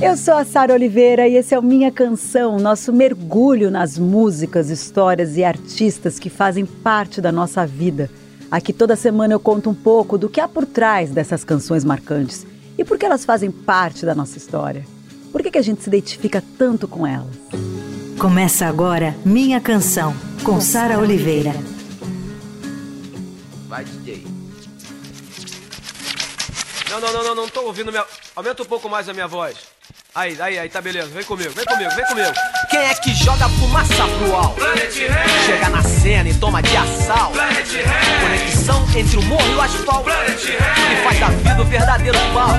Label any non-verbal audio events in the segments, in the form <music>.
Eu sou a Sara Oliveira e esse é o Minha Canção, nosso mergulho nas músicas, histórias e artistas que fazem parte da nossa vida. Aqui toda semana eu conto um pouco do que há por trás dessas canções marcantes e por que elas fazem parte da nossa história. Por que, que a gente se identifica tanto com elas? Começa agora Minha Canção, com Sara Oliveira. Vai, DJ. Não, não, não, não, não tô ouvindo minha. Aumenta um pouco mais a minha voz. Aí, aí, aí, tá beleza. Vem comigo, vem comigo, vem comigo. Quem é que joga fumaça pro alto? Chega na cena e toma de assalto. Conexão entre o morro e o asfalto. E faz da vida o verdadeiro pau.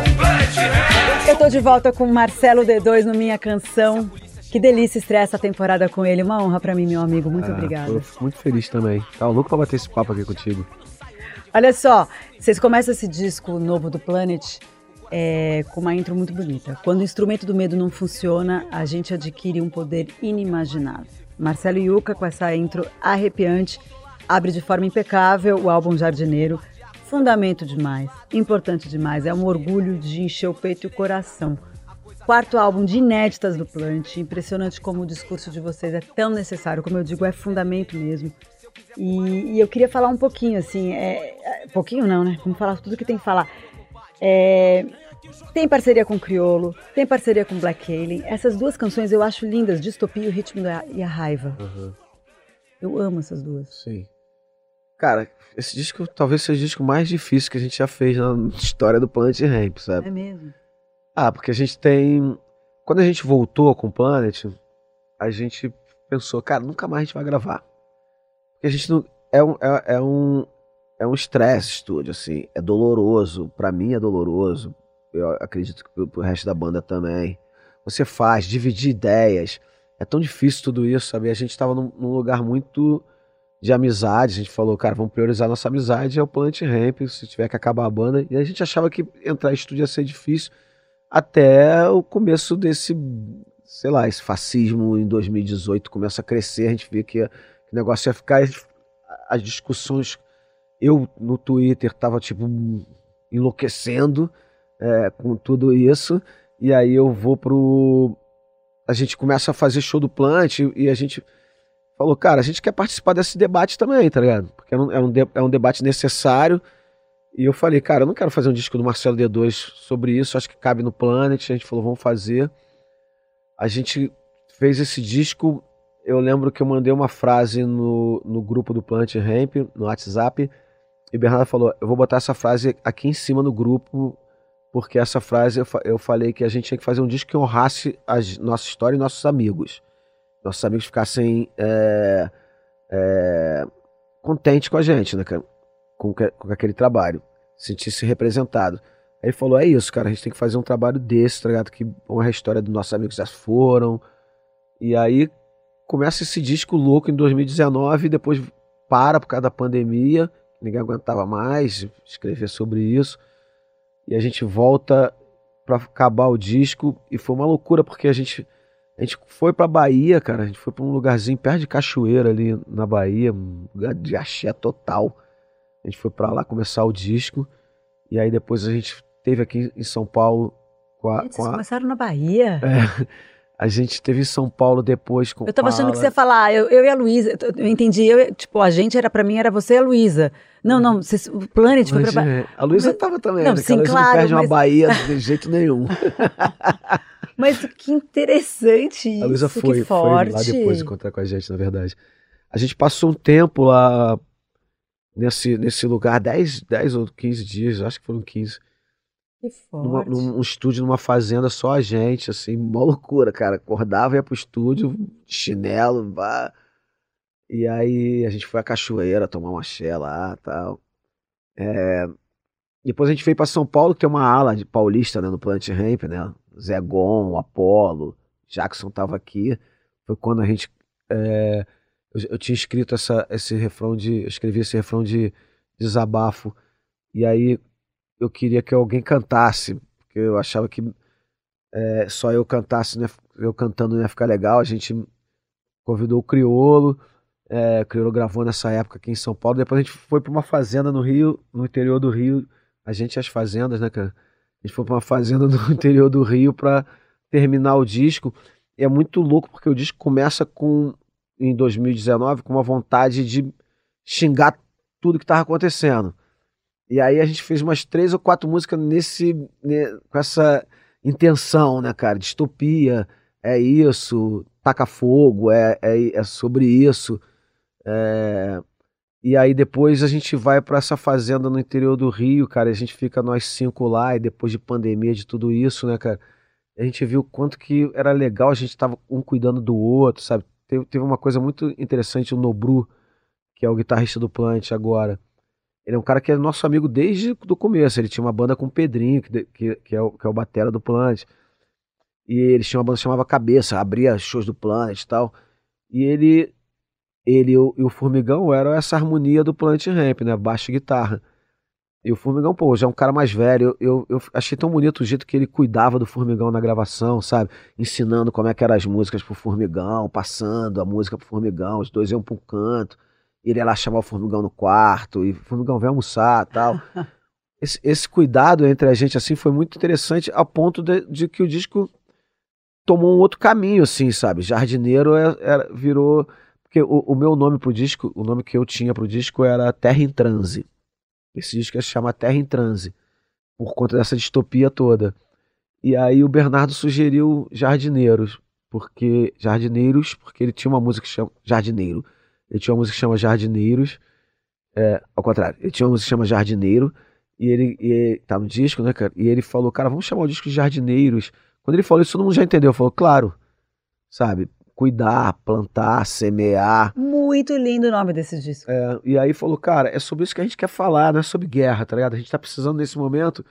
Eu tô de volta com Marcelo D2 no Minha Canção. Que delícia estrear essa temporada com ele. Uma honra para mim, meu amigo. Muito Ah, obrigada. Eu fico muito feliz também. Tava louco pra bater esse papo aqui contigo. Olha só, vocês começam esse disco novo do Planet é, com uma intro muito bonita. Quando o instrumento do medo não funciona, a gente adquire um poder inimaginável. Marcelo Yuca, com essa intro arrepiante, abre de forma impecável o álbum Jardineiro. Fundamento demais, importante demais, é um orgulho de encher o peito e o coração. Quarto álbum de inéditas do Plant, impressionante como o discurso de vocês é tão necessário, como eu digo, é fundamento mesmo. E, e eu queria falar um pouquinho, assim, é, é, pouquinho não, né? Vamos falar tudo que tem que falar. É, tem parceria com Criolo, tem parceria com Black Alien. Essas duas canções eu acho lindas, Distopia o Ritmo da, e a Raiva. Eu amo essas duas. Sim. Cara, esse disco talvez seja o disco mais difícil que a gente já fez na história do Planet Ramp, sabe? É mesmo? Ah, porque a gente tem. Quando a gente voltou com o Planet, a gente pensou, cara, nunca mais a gente vai gravar. Porque a gente não. É um. É, é um. É um estresse estúdio, assim. É doloroso. Pra mim é doloroso. Eu acredito que pro, resto da banda também. Você faz, dividir ideias. É tão difícil tudo isso, sabe? A gente tava num, num lugar muito de amizade. A gente falou, cara, vamos priorizar nossa amizade. É o Planet Ramp, se tiver que acabar a banda. E a gente achava que entrar em estúdio ia ser difícil até o começo desse, sei lá, esse fascismo em 2018 começa a crescer, a gente vê que, que o negócio ia ficar, as discussões, eu no Twitter tava tipo enlouquecendo é, com tudo isso, e aí eu vou pro, a gente começa a fazer show do Plant e, e a gente falou, cara, a gente quer participar desse debate também, tá ligado? Porque é um, é um, de- é um debate necessário, e eu falei, cara, eu não quero fazer um disco do Marcelo D2 sobre isso, acho que cabe no Planet. A gente falou, vamos fazer. A gente fez esse disco. Eu lembro que eu mandei uma frase no, no grupo do Planet Ramp, no WhatsApp, e Bernardo falou: Eu vou botar essa frase aqui em cima no grupo, porque essa frase eu, fa- eu falei que a gente tinha que fazer um disco que honrasse a nossa história e nossos amigos. Nossos amigos ficassem é, é, contentes com a gente, né, com, com aquele trabalho, sentir-se representado. Aí ele falou: é isso, cara, a gente tem que fazer um trabalho desse, tá ligado? Que honra a história dos nossos amigos já foram. E aí começa esse disco louco em 2019, e depois para por causa da pandemia, ninguém aguentava mais escrever sobre isso. E a gente volta pra acabar o disco, e foi uma loucura, porque a gente. A gente foi pra Bahia, cara. A gente foi pra um lugarzinho perto de Cachoeira ali na Bahia, um lugar de axé total. A gente foi pra lá começar o disco. E aí depois a gente teve aqui em São Paulo com a. Gente, com vocês a- começaram na Bahia? é, a gente teve em São Paulo depois com Eu tava com a achando que você ia falar, eu, eu e a Luísa. Eu, entendi, eu, tipo, a gente era pra mim, era você e a Luísa. Não, não, vocês, o Planet foi pra A Luísa tava também, Não, né? sim, claro, não perde uma mas- Bahia <laughs> de jeito nenhum. <laughs> Mas que interessante isso, A Luísa foi, foi lá depois encontrar com a gente, na verdade. A gente passou um tempo lá nesse, nesse lugar, 10, 10 ou 15 dias, acho que foram 15. Que Numa, forte. num um estúdio, numa fazenda, só a gente, assim, mó loucura, cara. Acordava, ia pro estúdio, de chinelo, vá. E aí a gente foi à cachoeira tomar uma xé lá tal. É, Depois a gente veio pra São Paulo, que tem uma ala de paulista, né, no Planet Ramp, né? Zé Gon, Apolo, Jackson tava aqui. Foi quando a gente. é, eu, eu tinha escrito essa, esse refrão de. Eu escrevi esse refrão de desabafo. E aí eu queria que alguém cantasse, porque eu achava que é, só eu cantasse, né, eu cantando não ia ficar legal. A gente convidou o Criolo, é, o Criolo gravou nessa época aqui em São Paulo. Depois a gente foi para uma fazenda no Rio, no interior do Rio. A gente e as fazendas, né, cara? A gente foi para uma fazenda no <laughs> interior do Rio para terminar o disco. E é muito louco porque o disco começa com em 2019 com uma vontade de xingar tudo que estava acontecendo. E aí a gente fez umas três ou quatro músicas nesse né, com essa intenção, né, cara? Distopia, é isso, taca fogo, é, é, é sobre isso. É... E aí depois a gente vai para essa fazenda no interior do Rio, cara. A gente fica nós cinco lá e depois de pandemia, de tudo isso, né, cara? A gente viu quanto que era legal, a gente tava um cuidando do outro, sabe? Teve, teve uma coisa muito interessante, o Nobru, que é o guitarrista do Plant agora. Ele é um cara que é nosso amigo desde o começo. Ele tinha uma banda com o Pedrinho, que, que, que, é, o, que é o batera do Plant. E eles tinham uma banda que chamava Cabeça, abria shows do Planet e tal. E ele, ele e o, e o Formigão eram essa harmonia do Planet Ramp, né? Baixo e guitarra. E o Formigão, pô, já é um cara mais velho. Eu, eu, eu, achei tão bonito o jeito que ele cuidava do Formigão na gravação, sabe? Ensinando como é que eram as músicas pro Formigão, passando a música pro Formigão, os dois iam pro canto. Ele ia lá chamar o Formigão no quarto, e o Formigão vem almoçar tal. <laughs> esse, esse cuidado entre a gente, assim, foi muito interessante, a ponto de, de que o disco tomou um outro caminho, assim, sabe? Jardineiro é, era, virou. Porque o, o, meu nome pro disco, o nome que eu tinha pro disco era Terra em Transe. Esse disco se chama Terra em Transe, por conta dessa distopia toda. E aí o Bernardo sugeriu Jardineiros, porque Jardineiros, porque ele tinha uma música que chama Jardineiro. Ele tinha uma música que chama Jardineiros, é, ao contrário, ele tinha uma música que chama Jardineiro, e ele, e, tá no disco, né, cara? E ele falou, cara, vamos chamar o disco de Jardineiros, quando ele falou isso, todo mundo já entendeu. Falou, claro, sabe? Cuidar, plantar, semear. Muito lindo o nome desse disco. É, e aí falou, cara, é sobre isso que a gente quer falar, não é sobre guerra, tá ligado? A gente tá precisando nesse momento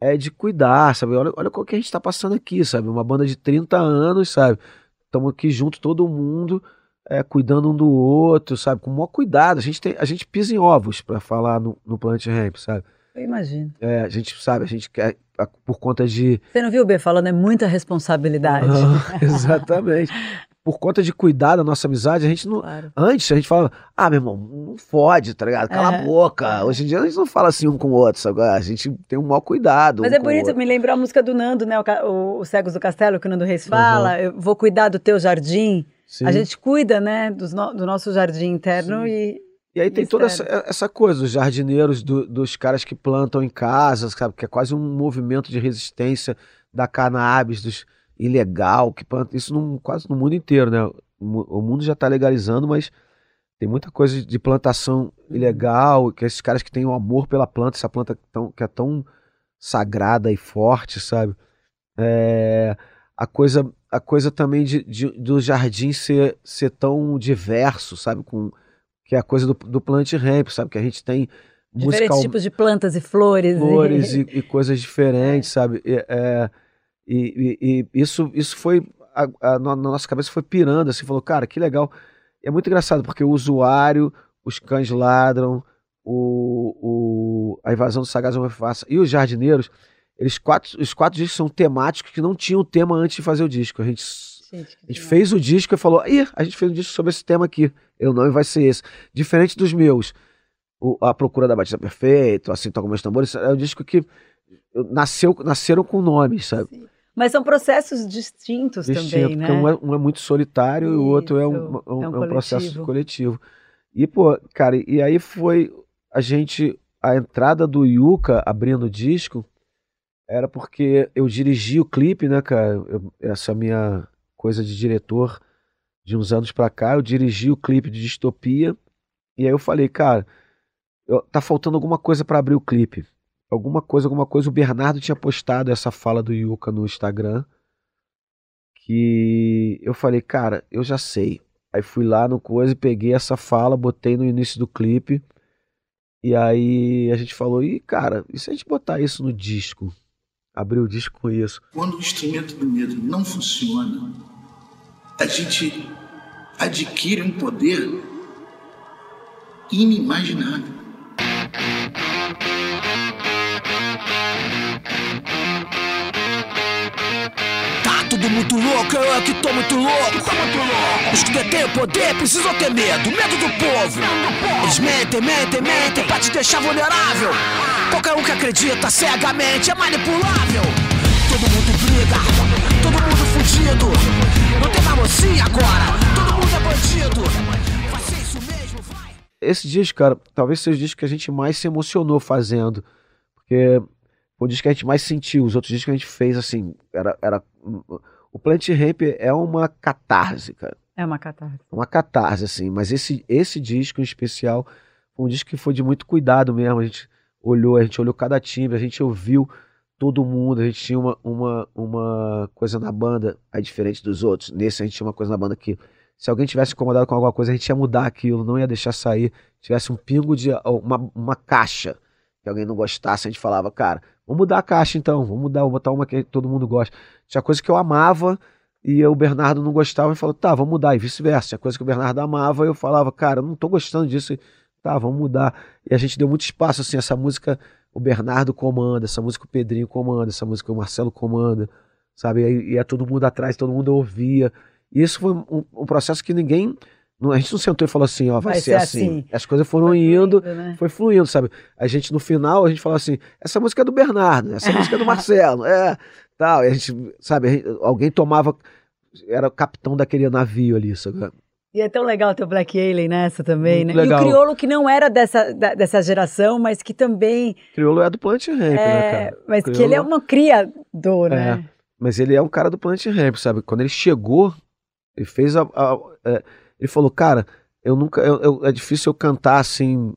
é de cuidar, sabe? Olha, olha o que a gente tá passando aqui, sabe? Uma banda de 30 anos, sabe? Estamos aqui junto, todo mundo, é, cuidando um do outro, sabe? Com o maior cuidado. A gente, tem, a gente pisa em ovos para falar no, no Planet Ramp, sabe? Eu imagino. É, a gente sabe, a gente quer por conta de. Você não viu o B falando, é muita responsabilidade. Ah, <laughs> exatamente. por conta de cuidar da nossa amizade, a gente não. Claro. Antes a gente falava, ah, meu irmão, não fode, tá ligado? Cala é. a boca. Hoje em dia a gente não fala assim um com o outro, sabe? A gente tem um maior cuidado. Mas um é bonito, me lembrou a música do Nando, né? O, o Cegos do Castelo, que o Nando Reis fala. Uhum. Eu vou cuidar do teu jardim. Sim. A gente cuida, né, do, do nosso jardim interno Sim. e e aí tem toda essa, essa, coisa, os jardineiros do, dos caras que plantam em casa, sabe? Que é quase um movimento de resistência da cannabis, dos ilegal, que planta, isso num, quase no mundo inteiro, né? O mundo já está legalizando, mas tem muita coisa de plantação uhum. ilegal, que esses caras que têm o um amor pela planta, essa planta tão, que é tão sagrada e forte, sabe? É, a coisa a coisa também de, de, do jardim ser, ser tão diverso, sabe? Com que é a coisa do, do plant ramp, sabe? Que a gente tem Diferentes musical... tipos de plantas e flores. Flores e, <laughs> e coisas diferentes, é. sabe? E, é, e, e, isso, isso foi. A, a, na nossa cabeça foi pirando, assim, falou, cara, que legal. É muito engraçado, porque o usuário, os cães ladram, o, o, a invasão do sagaz faça e os jardineiros, eles quatro, os quatro discos são temáticos que não tinham tema antes de fazer o disco. A gente Gente, a gente fez o disco e falou: Ih, a gente fez um disco sobre esse tema aqui. O nome vai ser esse. Diferente dos meus. O, a Procura da Batida Perfeita, Assim Toca Meus Tambores, é um disco que nasceu, nasceram com nomes, sabe? Sim. Mas são processos distintos Distinto, também, né? Um é, um é, muito solitário Isso, e o outro é um, um, é um, é um processo coletivo. E, pô, cara, e aí foi a gente. A entrada do Yuka abrindo o disco era porque eu dirigi o clipe, né, cara? Eu, essa minha coisa de diretor de uns anos pra cá. Eu dirigi o clipe de Distopia. E aí eu falei, cara, eu, tá faltando alguma coisa para abrir o clipe. Alguma coisa, alguma coisa. O Bernardo tinha postado essa fala do Yuka no Instagram. Que eu falei, cara, eu já sei. Aí fui lá no coisa e peguei essa fala, botei no início do clipe. E aí a gente falou, e cara, e se a gente botar isso no disco? Abrir o disco com isso. Quando o instrumento do medo não funciona, a gente adquire um poder inimaginável. tudo muito louco, eu é que tô muito louco. Tá muito. Os que detêm o poder precisam ter medo, medo do povo. Eles mentem, mentem, mentem pra te deixar vulnerável. Qualquer um que acredita cegamente é manipulável. Todo mundo briga, todo mundo fugido. Não tem mais mocinha agora, todo mundo é bandido esses dias, cara, talvez seja o dias que a gente mais se emocionou fazendo. Porque foi o disco que a gente mais sentiu. Os outros discos que a gente fez, assim, era. era o Plant Ramp é uma catarse, cara. É uma catarse. Uma catarse, assim. Mas esse, esse disco em especial foi um disco que foi de muito cuidado mesmo. A gente olhou, a gente olhou cada timbre, a gente ouviu todo mundo. A gente tinha uma, uma, uma coisa na banda, aí diferente dos outros. Nesse a gente tinha uma coisa na banda que se alguém tivesse incomodado com alguma coisa, a gente ia mudar aquilo, não ia deixar sair. Tivesse um pingo de uma, uma caixa que alguém não gostasse, a gente falava, cara, vamos mudar a caixa então, vamos mudar, vou botar uma que todo mundo gosta. Tinha coisa que eu amava e o Bernardo não gostava e falou, tá, vamos mudar, e vice-versa. Tinha coisa que o Bernardo amava e eu falava, cara, não tô gostando disso, tá, vamos mudar. E a gente deu muito espaço, assim, essa música o Bernardo comanda, essa música o Pedrinho comanda, essa música o Marcelo comanda, sabe? E, e é todo mundo atrás, todo mundo ouvia. E isso foi um, um processo que ninguém. A gente não sentou e falou assim, ó, vai, vai ser, ser assim. assim. As coisas foram foi indo, fluindo, né? foi fluindo, sabe? A gente, no final, a gente falou assim, essa música é do Bernardo, essa música é do <laughs> Marcelo, é, tal. E a gente, sabe, a gente, alguém tomava, era o capitão daquele navio ali, sabe? E é tão legal ter o Black Alien nessa também, Muito né? Legal. E o Criolo que não era dessa, da, dessa geração, mas que também... Criolo é do Plant Ramp, é, né, cara? Mas Criolo... que ele é uma criador, né? É, mas ele é um cara do Plant Ramp, sabe? Quando ele chegou ele fez a. a, a é, ele falou, cara, eu nunca. Eu, eu, é difícil eu cantar assim,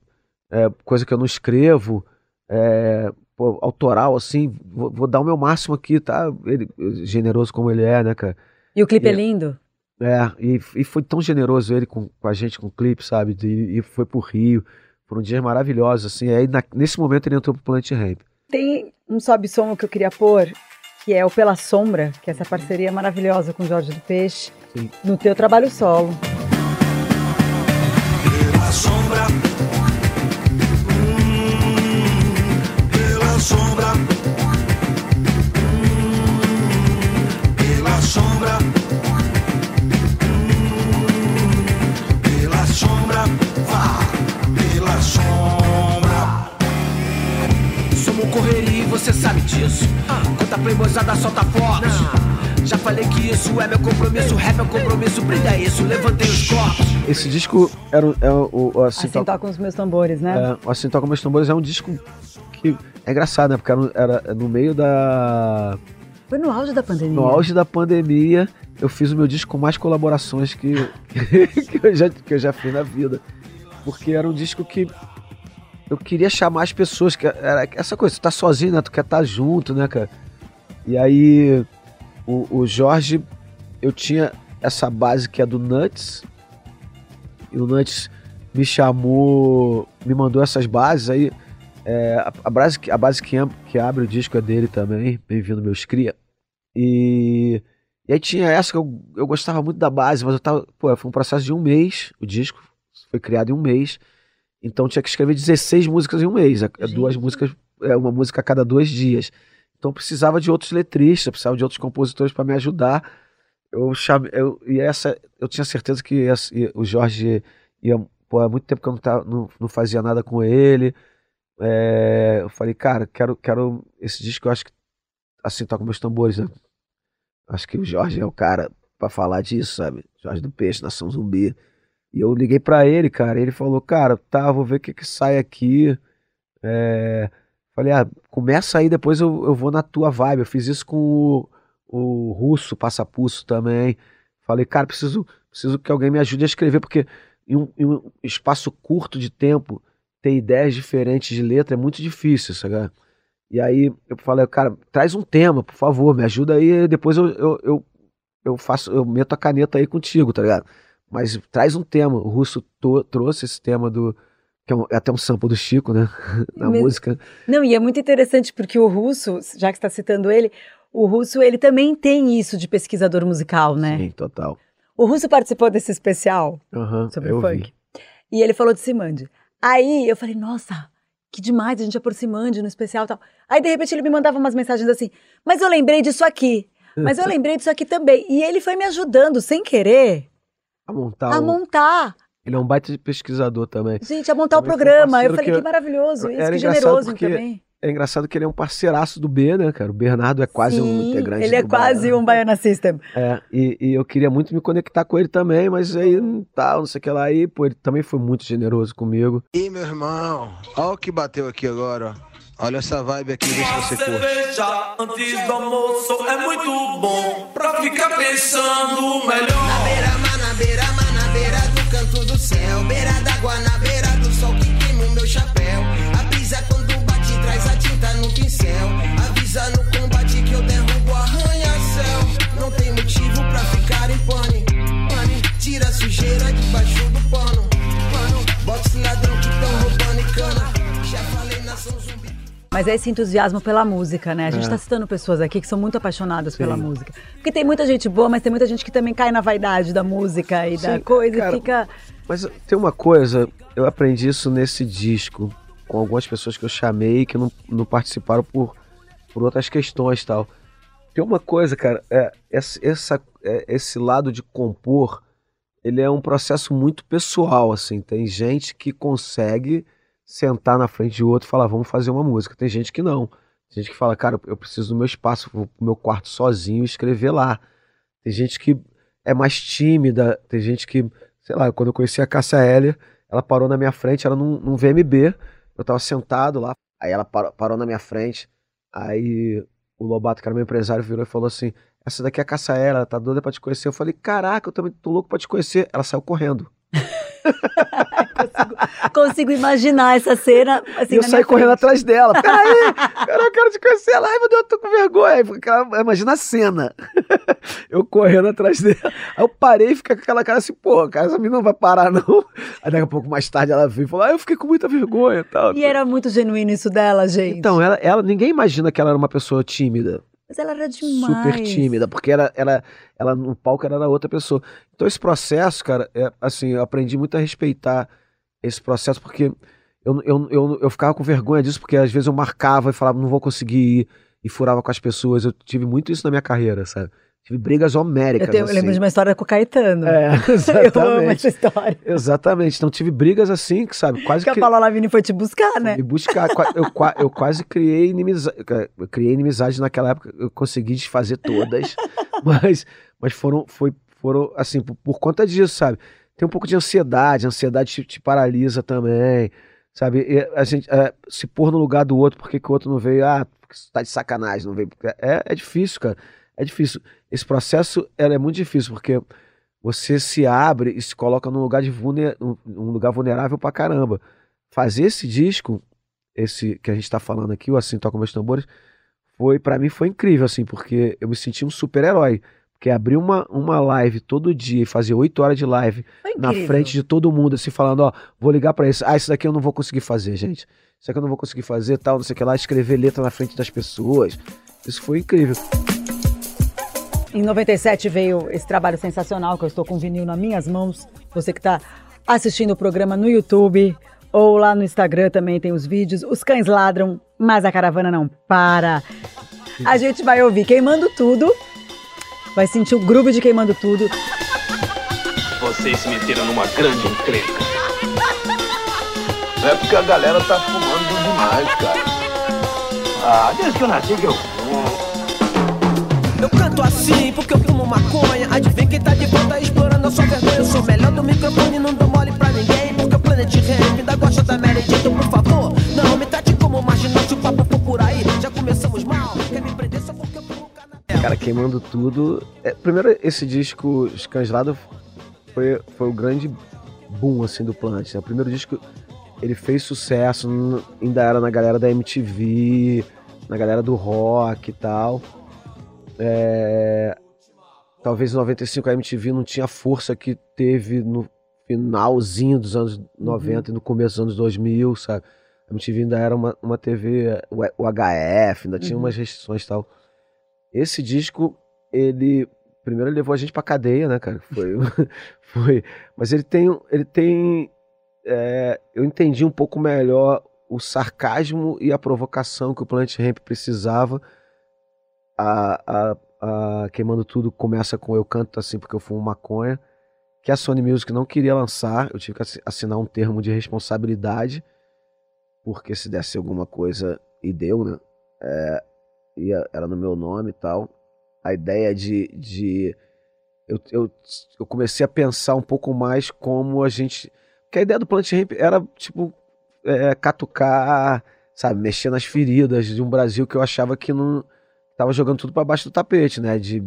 é, coisa que eu não escrevo, é, pô, autoral, assim. Vou, vou, dar o meu máximo aqui, tá? Ele, generoso como ele é, né, cara? E o clipe e, é lindo. É, e, e foi tão generoso ele com, com a gente, com o clipe, sabe? E, e foi pro Rio. Foram dias maravilhosos, assim. Aí, na, nesse momento, ele entrou pro Plant Ramp. Tem um sobe-som que eu queria pôr, que é o Pela Sombra, que é essa parceria maravilhosa com o Jorge do Peixe. Sim. no teu trabalho solo. Pela sombra, hum, pela sombra, hum, pela sombra, hum, pela sombra, vá, pela sombra. Somos correria e você sabe disso. Ah, quanta playboyzada solta fotos. Já falei que isso é meu compromisso, rap é compromisso, brilha isso, levantei os copos. Esse disco era, era é o, o assim, assim toca os meus tambores, né? É, assim toca meus tambores é um disco que é engraçado, né? Porque era, era no meio da foi no auge da pandemia. No auge da pandemia, eu fiz o meu disco com mais colaborações que, <laughs> que, eu, já, que eu já fiz na vida. Porque era um disco que eu queria chamar as pessoas, que era essa coisa, tu tá sozinho, né? Tu quer estar tá junto, né, cara? E aí o, o Jorge, eu tinha essa base que é do Nuts. E o Nuts me chamou, me mandou essas bases aí. É, a, a, base, a base que, que abre o disco é dele também, bem-vindo meus cria. E, e aí tinha essa que eu, eu gostava muito da base, mas eu tava, pô, foi um processo de um mês, o disco foi criado em um mês, então tinha que escrever 16 músicas em um mês, é, é duas músicas, é uma música a cada dois dias. Então precisava de outros letristas, precisava de outros compositores para me ajudar. Eu chamei, eu, e essa, eu tinha certeza que o Jorge ia, pô, há muito tempo que eu não, tava, não, não fazia nada com ele. É, eu falei, cara, quero, quero esse disco, eu acho que assim toca meus tambores, né? Acho que o Jorge é o cara para falar disso, sabe? Jorge do Peixe, Nação Zumbi. E eu liguei para ele, cara, ele falou, cara, tá, vou ver o que que sai aqui. É, Falei, ah, começa aí, depois eu, eu vou na tua vibe. Eu fiz isso com o, o russo, Passapulso também. Falei, cara, preciso, preciso que alguém me ajude a escrever, porque em um, em um espaço curto de tempo, ter ideias diferentes de letra é muito difícil, sabe? E aí eu falei, cara, traz um tema, por favor, me ajuda aí, depois eu, eu, eu, eu faço, eu meto a caneta aí contigo, tá ligado? Mas traz um tema. O russo trouxe esse tema do, que é, é, até um sample do Chico, né? <laughs> Na Mesmo. música. Não, e é muito interessante porque o Russo, já que está citando ele, o Russo ele também tem isso de pesquisador musical, né? Sim, total. O Russo participou desse especial uhum, sobre funk. Vi. E ele falou de Simande. Aí eu falei, nossa, que demais, a gente ia por Simande no especial e tal. Aí de repente ele me mandava umas mensagens assim, mas eu lembrei disso aqui. Mas eu <laughs> lembrei disso aqui também. E ele foi me ajudando, sem querer, a montar. A o... montar ele é um baita de pesquisador também. Gente, a montar também o programa. Eu falei que, que maravilhoso isso, que generoso também. é engraçado que ele é um parceiraço do B, né, cara? O Bernardo é quase um Sim, integrante Ele é do quase Baiana. um Baiana System. É, e, e eu queria muito me conectar com ele também, mas aí não tal, não sei o que lá. Aí, pô, ele também foi muito generoso comigo. Ih, meu irmão, olha o que bateu aqui agora, ó. Olha essa vibe aqui, vê se você curte. Cerveja antes do almoço é muito bom pra ficar pensando melhor. Na beira, na beira, canto do céu. Beira d'água, na beira do sol que queima o meu chapéu. A brisa quando bate traz a tinta no pincel. Avisa no combate que eu derrubo arranha-céu. Não tem motivo pra ficar em pane. Pane, tira a sujeira debaixo do pano. Pano, bota ladrão que tão roubando e cana. Já falei nação zumbi. Mas é esse entusiasmo pela música, né? A gente É. está citando pessoas aqui que são muito apaixonadas pela música. Porque tem muita gente boa, mas tem muita gente que também cai na vaidade da música e da Sim, coisa cara, e fica. Mas tem uma coisa, eu aprendi isso nesse disco, com algumas pessoas que eu chamei que não, não participaram por, por outras questões e tal. Tem uma coisa, cara, é, essa- é, esse lado de compor, ele é um processo muito pessoal, assim. Tem gente que consegue sentar na frente de outro e falar, vamos fazer uma música. Tem gente que não. Tem gente que fala, cara, eu preciso do meu espaço, vou pro meu quarto sozinho escrever lá. Tem gente que é mais tímida, tem gente que, sei lá, quando eu conheci a Cássia Heller, ela parou na minha frente, era num, num VMB, eu tava sentado lá, aí ela parou, parou na minha frente, aí o Lobato, que era meu empresário, virou e falou assim, essa daqui é a Cássia Heller, ela tá doida pra te conhecer. Eu falei, caraca, eu também tô louco pra te conhecer. Ela saiu correndo. <laughs> Consigo imaginar essa cena. Assim, e eu saí correndo atrás dela. <laughs> Peraí, eu quero te conhecer. Ela, ai meu Deus, eu tô com vergonha. Imagina a cena. <laughs> eu correndo atrás dela. Aí eu parei e fiquei com aquela cara assim, pô, cara, essa menina não vai parar, não. Aí daqui a pouco mais tarde ela veio e falou, ah, eu fiquei com muita vergonha e tal. E era muito genuíno isso dela, gente. Então, ela, ela, ninguém imagina que ela era uma pessoa tímida. Mas ela era demais. super tímida, porque ela, ela, ela no palco era outra pessoa. Então esse processo, cara, é, assim, eu aprendi muito a respeitar esse processo, porque eu, eu, eu, eu ficava com vergonha disso, porque às vezes eu marcava e falava, não vou conseguir ir, e furava com as pessoas. Eu tive muito isso na minha carreira, sabe? Tive brigas homéricas. Eu, tenho, eu assim. lembro de uma história com o Caetano. É, <laughs> eu amo exatamente. essa história. Exatamente. Então tive brigas assim, que sabe, quase Que a Paula Lavigne foi te buscar, né? me buscar. Eu, eu quase criei inimizade. Eu criei inimizade naquela época. Eu consegui desfazer todas. <laughs> mas mas foram, foi, foram assim, por, por conta disso, sabe? Tem um pouco de ansiedade. A ansiedade te, te paralisa também. Sabe? E a gente é, se pôr no lugar do outro, porque que o outro não veio? Ah, tá de sacanagem, não veio. É, é difícil, cara. É difícil. Esse processo é muito difícil, porque você se abre e se coloca num lugar de vulner, um lugar vulnerável pra caramba. Fazer esse disco, esse que a gente tá falando aqui, o Assim Toca Meus Tambores, foi, para mim foi incrível, assim, porque eu me senti um super-herói. Porque abrir uma, uma live todo dia e fazer oito horas de live Foi na incrível. frente de todo mundo, assim, falando, ó, vou ligar pra esse. Ah, isso daqui eu não vou conseguir fazer, gente. Isso aqui eu não vou conseguir fazer, tal, não sei o que lá, escrever letra na frente das pessoas. Isso foi incrível. Em 97 veio esse trabalho sensacional que eu estou com o vinil nas minhas mãos. Você que está assistindo o programa no YouTube ou lá no Instagram também tem os vídeos. Os cães ladram, mas a caravana não para. A gente vai ouvir Queimando Tudo. Vai sentir o groove de Queimando Tudo. Vocês se meteram numa grande encrenca. Não é porque a galera tá fumando demais, cara. Ah, desde que eu nasci que eu fumo. Eu canto assim porque eu fumo maconha. Adivinha quem tá de volta explorando a sua vergonha. Eu sou melhor do microfone, não dou mole pra ninguém. Porque o Planet Ramp ainda gosta da Mary Cara, queimando tudo. É, primeiro, esse disco Escangelado foi, foi o grande boom, assim, do Planet. né? O primeiro disco, ele fez sucesso, ainda era na galera da MTV, na galera do rock e tal. É, talvez em 95 a MTV não tinha a força que teve no finalzinho dos anos 90 e no começo dos anos 2000, sabe? A MTV ainda era uma, uma TV, o o HF, ainda tinha Uhum. umas restrições e tal. Esse disco, ele. Primeiro ele levou a gente pra cadeia, né, cara? Foi. <laughs> <laughs> foi mas ele tem. Ele tem. é, eu entendi um pouco melhor o sarcasmo e a provocação que o Planet Ramp precisava. A, a, a Queimando Tudo começa com Eu Canto Assim Porque Eu Fumo Maconha, que a Sony Music não queria lançar. Eu tive que assi- assinar um termo de responsabilidade, porque se desse alguma coisa e deu, né? É, era no meu nome e tal. A ideia de. de eu, eu, eu comecei a pensar um pouco mais como a gente. Porque a ideia do Planet Ramp era, tipo, é, catucar, sabe, mexer nas feridas de um Brasil que eu achava que não. Tava jogando tudo para baixo do tapete, né? De.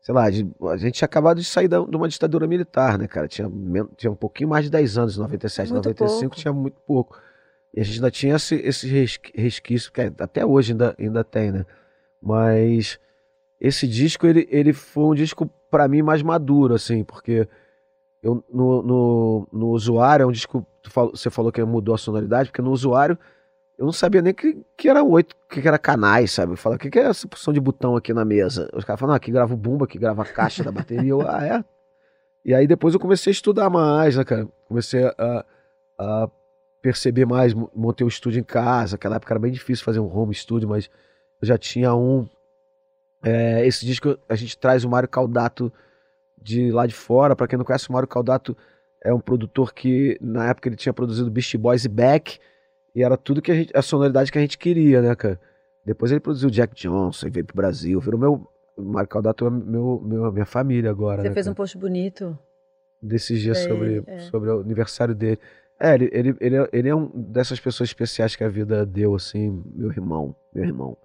Sei lá, de, a gente tinha acabado de sair da, de uma ditadura militar, né, cara? Tinha, tinha um pouquinho mais de 10 anos, 97, Muito 95 pouco. tinha muito pouco. E a gente ainda tinha esse, esse resquício, que até hoje ainda, ainda tem, né? Mas esse disco, ele, ele foi um disco pra mim mais maduro, assim, porque eu, no, no, no usuário, é um disco, você falou que mudou a sonoridade, porque no usuário eu não sabia nem que, que era oito, que, era canais, sabe? Eu falava, o que, que é essa porção de botão aqui na mesa? Os caras falam, não, aqui grava o bumbo, aqui grava a caixa da bateria. Eu, ah, é? E aí depois eu comecei a estudar mais, né, cara? Comecei a, a perceber mais, mo- montei um estúdio em casa, aquela época era bem difícil fazer um home studio, mas eu já tinha um. É, esse disco a gente traz o Mário Caldato de lá de fora. Pra quem não conhece, o Mário Caldato é um produtor que na época ele tinha produzido Beast Boys e Beck, e era tudo que a gente, a sonoridade que a gente queria, né, cara? Depois ele produziu Jack Johnson e veio pro Brasil, virou meu. O Mário Caldato é meu, meu, minha família agora. Você né, fez cara? um post bonito. desses dias sobre, é. sobre o aniversário dele. É, ele, ele, ele, é- ele é um dessas pessoas especiais que a vida deu, assim, meu irmão, meu irmão.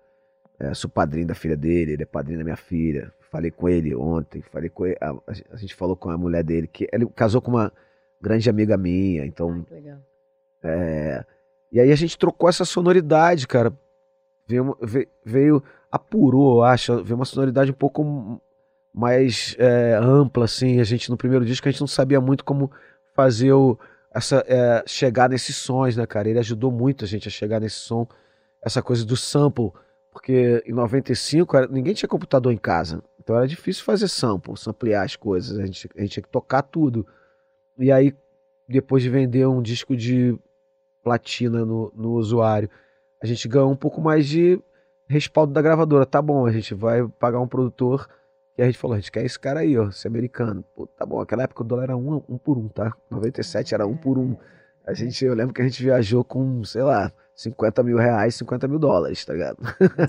É, sou padrinho da filha dele, ele é padrinho da minha filha. Falei com ele ontem, falei com ele, a, a gente falou com a mulher dele, que ele casou com uma grande amiga minha, então Que legal. é, e aí a gente trocou essa sonoridade, cara. Veio, ve- veio apurou, eu acho, veio uma sonoridade um pouco mais é, ampla, assim. A gente no primeiro disco a gente não sabia muito como fazer o, essa é, chegar nesses sons, né, cara? Ele ajudou muito a gente a chegar nesse som, essa coisa do sample, porque em 95 era- ninguém tinha computador em casa, então era difícil fazer sample, samplear as coisas. A gente, a gente tinha que tocar tudo. E aí depois de vender um disco de platina no, no usuário, a gente ganhou um pouco mais de respaldo da gravadora. Tá bom, a gente vai pagar um produtor. E a gente falou, a gente quer esse cara aí, ó, esse americano. Pô, tá bom, naquela época o dólar era um, um por um, tá? 97 era um por um. A gente, eu lembro que a gente viajou com, sei lá, 50 mil reais, 50 mil dólares, tá ligado?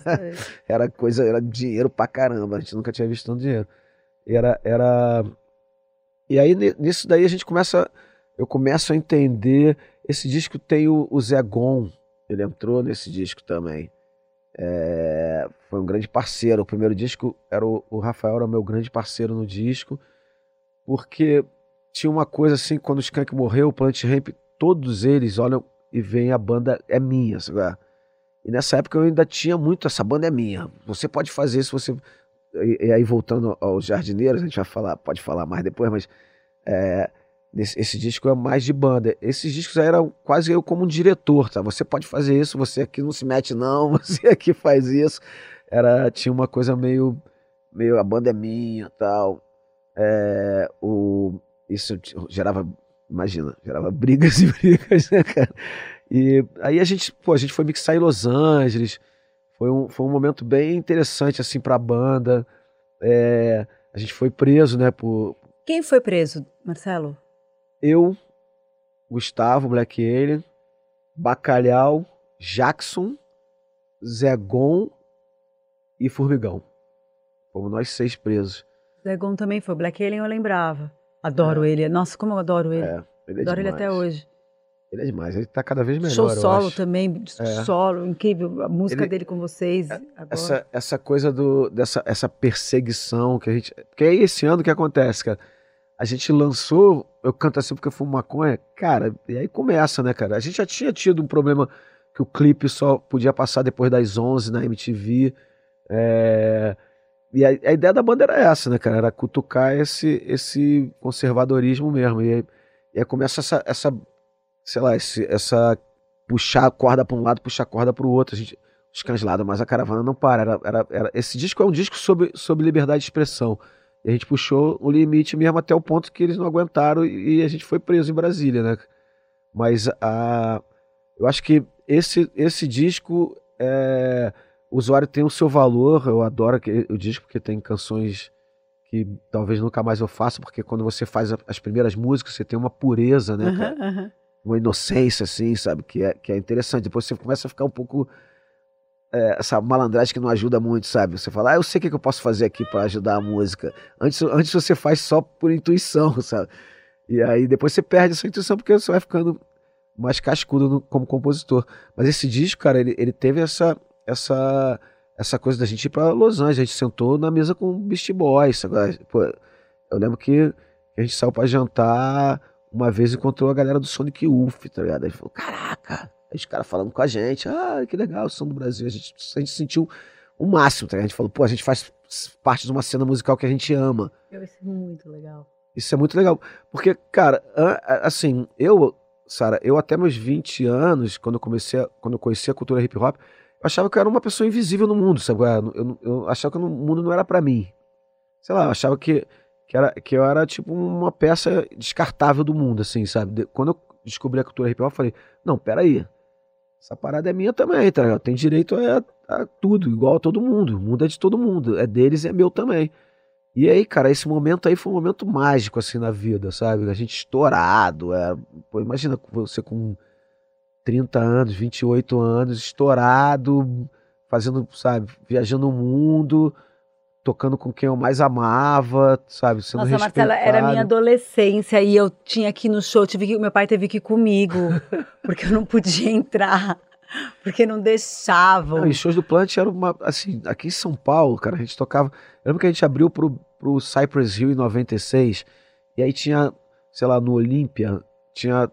<laughs> era coisa, era dinheiro pra caramba, a gente nunca tinha visto tanto dinheiro. E Era, era... E aí ni- nisso daí a gente começa, eu começo a entender, esse disco tem o, o Zé Gon, ele entrou nesse disco também. É, foi um grande parceiro, o primeiro disco era o, o Rafael era meu grande parceiro no disco, porque tinha uma coisa assim, quando o Skank morreu, o Plant Ramp, todos eles olham e veem a banda é minha, sabe? E nessa época eu ainda tinha muito essa banda é minha. Você pode fazer isso, você e, e aí voltando aos jardineiros, a gente vai falar, pode falar mais depois, mas é, nesse- esse disco é mais de banda. Esses discos aí eram quase eu como um diretor, tá? Você pode fazer isso, você aqui não se mete não, <laughs> você aqui faz isso. Era tinha uma coisa meio meio a banda é minha, tal. É, o isso gerava, imagina, gerava brigas <laughs> e brigas, né, cara? E aí a gente, pô, a gente foi mixar em Los Angeles. Foi um, foi um momento bem interessante assim para a banda. É, a gente foi preso, né, por Quem foi preso, Marcelo? Eu, Gustavo, Black Alien, Bacalhau, Jackson, Zegon e Formigão. Fomos nós seis presos. Zé Gon também foi. Black Alien eu lembrava. Adoro ele. Nossa, como eu adoro ele. É, ele é adoro ele demais. até hoje. Ele é demais, ele tá cada vez melhor. Show eu solo também, É. solo, incrível. A música Ele- dele com vocês. agora. essa, essa coisa do, dessa essa perseguição que a gente. Porque aí esse ano que acontece, cara? A gente lançou Eu Canto Assim Porque Eu Fumo Maconha, cara, e aí começa, né, cara? A gente já tinha tido um problema que o clipe só podia passar depois das 11 na MTV. é, E a, a ideia da banda era essa, né, cara? Era cutucar esse, esse conservadorismo mesmo. E aí, e aí começa essa, essa sei lá, esse, essa puxar a corda para um lado, puxar a corda para o outro. A gente, ladram, mas a caravana não para. Era, era, era- esse disco é um disco sobre, sobre liberdade de expressão. E a gente puxou o limite mesmo até o ponto que eles não aguentaram e, a gente foi preso em Brasília, né? Mas a, eu acho que esse, esse disco, é, o usuário tem o seu valor. Eu adoro que- o disco porque tem canções que talvez nunca mais eu faça, porque quando você faz as primeiras músicas, você tem uma pureza, né? Aham, aham. uma inocência, assim, sabe? Que é, que é interessante. Depois você começa a ficar um pouco é, essa malandragem que não ajuda muito, sabe? Você fala, ah, eu sei o que eu posso fazer aqui pra ajudar a música. Antes, antes você faz só por intuição, <laughs> sabe? E aí depois você perde essa intuição porque você vai ficando mais cascudo no- como compositor. Mas esse disco, cara, ele, ele teve essa, essa, essa coisa da gente ir pra Los Angeles. A gente sentou na mesa com o Beast Boys. sabe? Pô, eu lembro que a gente saiu pra jantar uma vez encontrou a galera do Sonic Youth, tá ligado? Falou, caraca! Aí os caras falando com a gente, ah, que legal, o som do Brasil. A gente, a gente sentiu o máximo, tá? A gente falou, pô, a gente faz parte de uma cena musical que a gente ama. Isso é muito legal. Isso é muito legal. Porque, cara, assim, eu, Sara, eu até meus 20 anos, quando eu comecei, a- quando eu conheci a cultura hip hop, eu achava que eu era uma pessoa invisível no mundo, sabe? Eu, eu, eu achava que o mundo não era pra mim. Sei lá, eu achava que, que, era, que eu era tipo uma peça descartável do mundo, assim, sabe? De- Quando eu descobri a cultura hip hop, eu falei, não, peraí. Essa parada é minha também, tá ligado? Tem direito a, a tudo, igual a todo mundo. O mundo é de todo mundo. É deles e é meu também. E aí, cara, esse momento aí foi um momento mágico, assim, na vida, sabe? A gente estourado. É... Pô, imagina você com 30 anos, 28 anos, estourado, fazendo, sabe, viajando o mundo, tocando com quem eu mais amava, sabe? Sendo Nossa, Marcela, era minha adolescência e eu tinha que ir no show, tive que, meu pai teve que ir comigo, <laughs> porque eu não podia entrar, porque não deixavam. Não, e shows do Plant era uma. Assim, aqui em São Paulo, cara, a gente tocava. Eu lembro que a gente abriu pro, pro Cypress Hill em 96, e aí tinha, sei lá, no Olímpia, tinha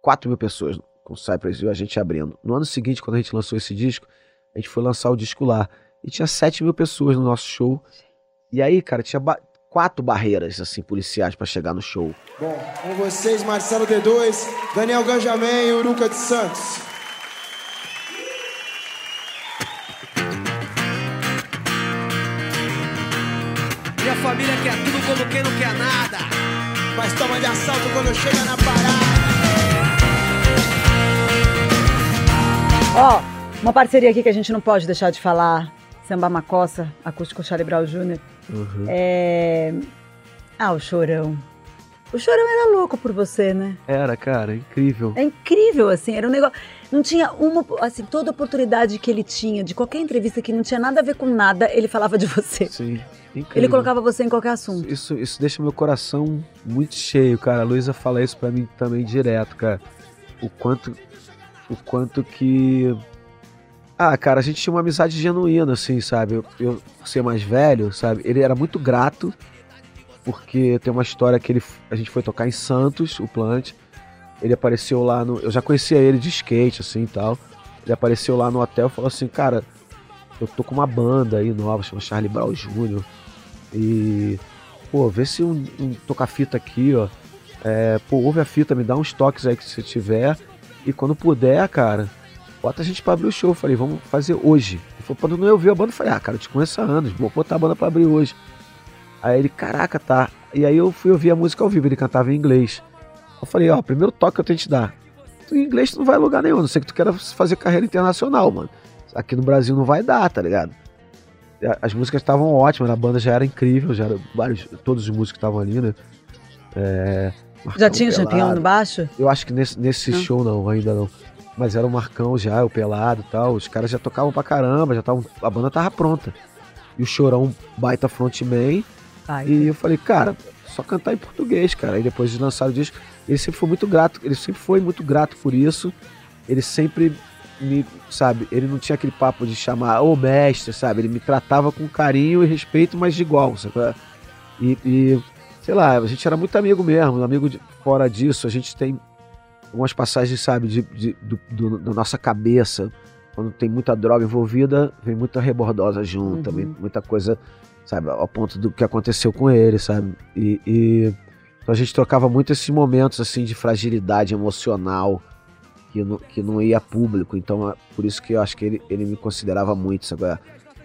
4 mil pessoas com o Cypress Hill, a gente abrindo. No ano seguinte, quando a gente lançou esse disco, a gente foi lançar o disco lá, e tinha 7 mil pessoas no nosso show. E aí, cara, tinha ba- quatro barreiras, assim, policiais pra chegar no show. Bom, com vocês, Marcelo D2, Daniel Ganjamin e Uruca de Santos. Minha família quer tudo como quem não quer nada. Mas toma de assalto quando chega na parada. Ó, uma parceria aqui que a gente não pode deixar de falar, Samba Macossa, acústico Charlie Brown Jr. Uhum. É... Ah, o Chorão. O Chorão era louco por você, né? Era, cara, incrível. É incrível, assim, era um negócio. Não tinha uma, assim, toda oportunidade que ele tinha, de qualquer entrevista que não tinha nada a ver com nada, ele falava de você. Sim, incrível. Ele colocava você em qualquer assunto. Isso, isso deixa meu coração muito cheio, cara. A Luísa fala isso pra mim também direto, cara. O quanto, o quanto que. Ah, cara, a gente tinha uma amizade genuína, assim, sabe? Eu, eu ser mais velho, sabe? Ele era muito grato, porque tem uma história que ele, a gente foi tocar em Santos, o Plant. Ele apareceu lá no. Eu já conhecia ele de skate, assim e tal. Ele apareceu lá no hotel e falou assim, cara, eu tô com uma banda aí nova, chama Charlie Brown Jr. E, pô, vê se um, um toca-fita aqui, ó. É, pô, ouve a fita, me dá uns toques aí que você tiver. E quando puder, cara, bota a gente pra abrir o show. Eu falei, vamos fazer hoje. Ele falou, quando eu vi a banda, eu falei, ah, cara, eu te conheço há anos, vou botar a banda pra abrir hoje. Aí ele, caraca, tá. E aí eu fui ouvir a música ao vivo, ele cantava em inglês. Eu falei, ó, primeiro toque que eu tenho que te dar. Em inglês tu não vai a lugar nenhum, não sei que tu queira fazer carreira internacional, mano. Aqui no Brasil não vai dar, tá ligado? As músicas estavam ótimas, a banda já era incrível, já era vários, todos os músicos estavam ali, né? É, Já tinha o Champion Pelado. no baixo? Eu acho que nesse, nesse Não. show não, ainda não. Mas era o Marcão já, o Pelado e tal. Os caras já tocavam pra caramba, já estavam. A banda tava pronta. E o Chorão, baita frontman. Ai, E eu falei, cara, só cantar em português, cara. Aí depois de lançar o disco, ele sempre foi muito grato, ele sempre foi muito grato por isso. Ele sempre me, sabe, ele não tinha aquele papo de chamar ô mestre, sabe? Ele me tratava com carinho e respeito, mas de igual, sabe? E, e, sei lá, a gente era muito amigo mesmo, amigo de, fora disso, a gente tem algumas passagens, sabe, de, de- do, do- da nossa cabeça. Quando tem muita droga envolvida, vem muita rebordosa junto, Uhum. vem muita coisa, sabe, ao ponto do que aconteceu com ele, sabe? E, e- então a gente trocava muito esses momentos, assim, de fragilidade emocional que não, que não ia público. Então, é por isso que eu acho que ele, ele me considerava muito, sabe?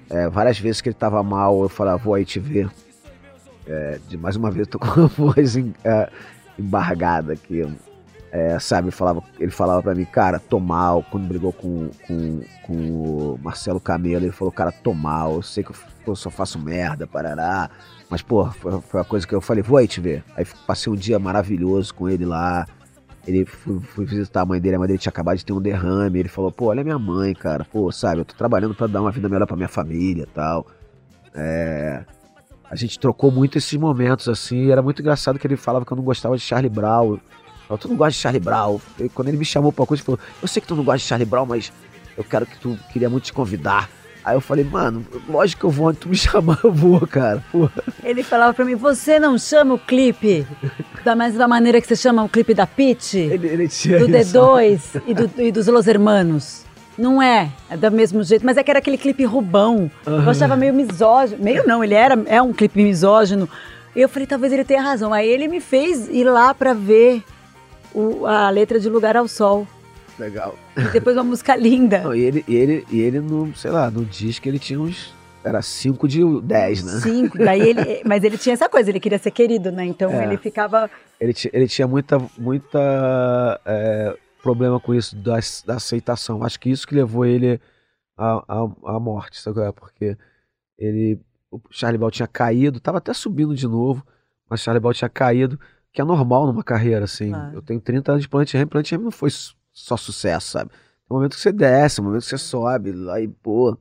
É, várias vezes que ele tava mal, eu falava, vou aí te ver. É, de mais uma vez, tô com a <laughs> voz em- é, embargada aqui. É, sabe, falava, ele falava pra mim, cara, tô mal. Quando brigou com, com, com o Marcelo Camelo, ele falou, cara, tô mal. Eu sei que eu, eu só faço merda, parará. Mas, pô, foi, foi a coisa que eu falei, vou aí te ver. Aí passei um dia maravilhoso com ele lá. Ele fui, fui visitar a mãe dele, a mãe dele tinha acabado de ter um derrame. Ele falou, pô, olha minha mãe, cara. Pô, sabe, eu tô trabalhando pra dar uma vida melhor pra minha família e tal. É, a gente trocou muito esses momentos, assim, era muito engraçado que ele falava que eu não gostava de Charlie Brown. Eu falava, tu não gosta de Charlie Brown? E quando ele me chamou pra coisa, ele falou, eu sei que tu não gosta de Charlie Brown, mas eu quero que tu queria muito te convidar. Aí eu falei, mano, lógico que eu vou, onde tu me <laughs> chamar, eu vou, cara. Porra. Ele falava pra mim, você não chama o clipe da mesma maneira que você chama o clipe da Pitty? Ele, ele tinha do isso. D2 e, do, e dos Los Hermanos. Não é, é do mesmo jeito, mas é que era aquele clipe rubão. Eu achava meio misógino. Meio não, ele era é um clipe misógino. E eu falei, talvez ele tenha razão. Aí ele me fez ir lá pra ver o- a letra de Lugar ao Sol. Legal. E depois uma música linda. Não, e ele, e ele, e ele no, sei lá, no disco ele tinha uns. Era 5 de 10, né? Cinco. Daí ele, <laughs> mas ele tinha essa coisa, ele queria ser querido, né? Então É. ele ficava. Ele, ele tinha muita, muita é, problema com isso da, da aceitação. Acho que isso que levou ele à, à, à morte, sabe? é? Porque ele. O Charlie Brown tinha caído, tava até subindo de novo, mas Charlie Brown tinha caído, que é normal numa carreira, assim. Claro. Eu tenho 30 anos de Plant Ramp, Plant Ramp não foi só sucesso, sabe? Tem um momento que você desce, um momento que você sobe, aí, pô.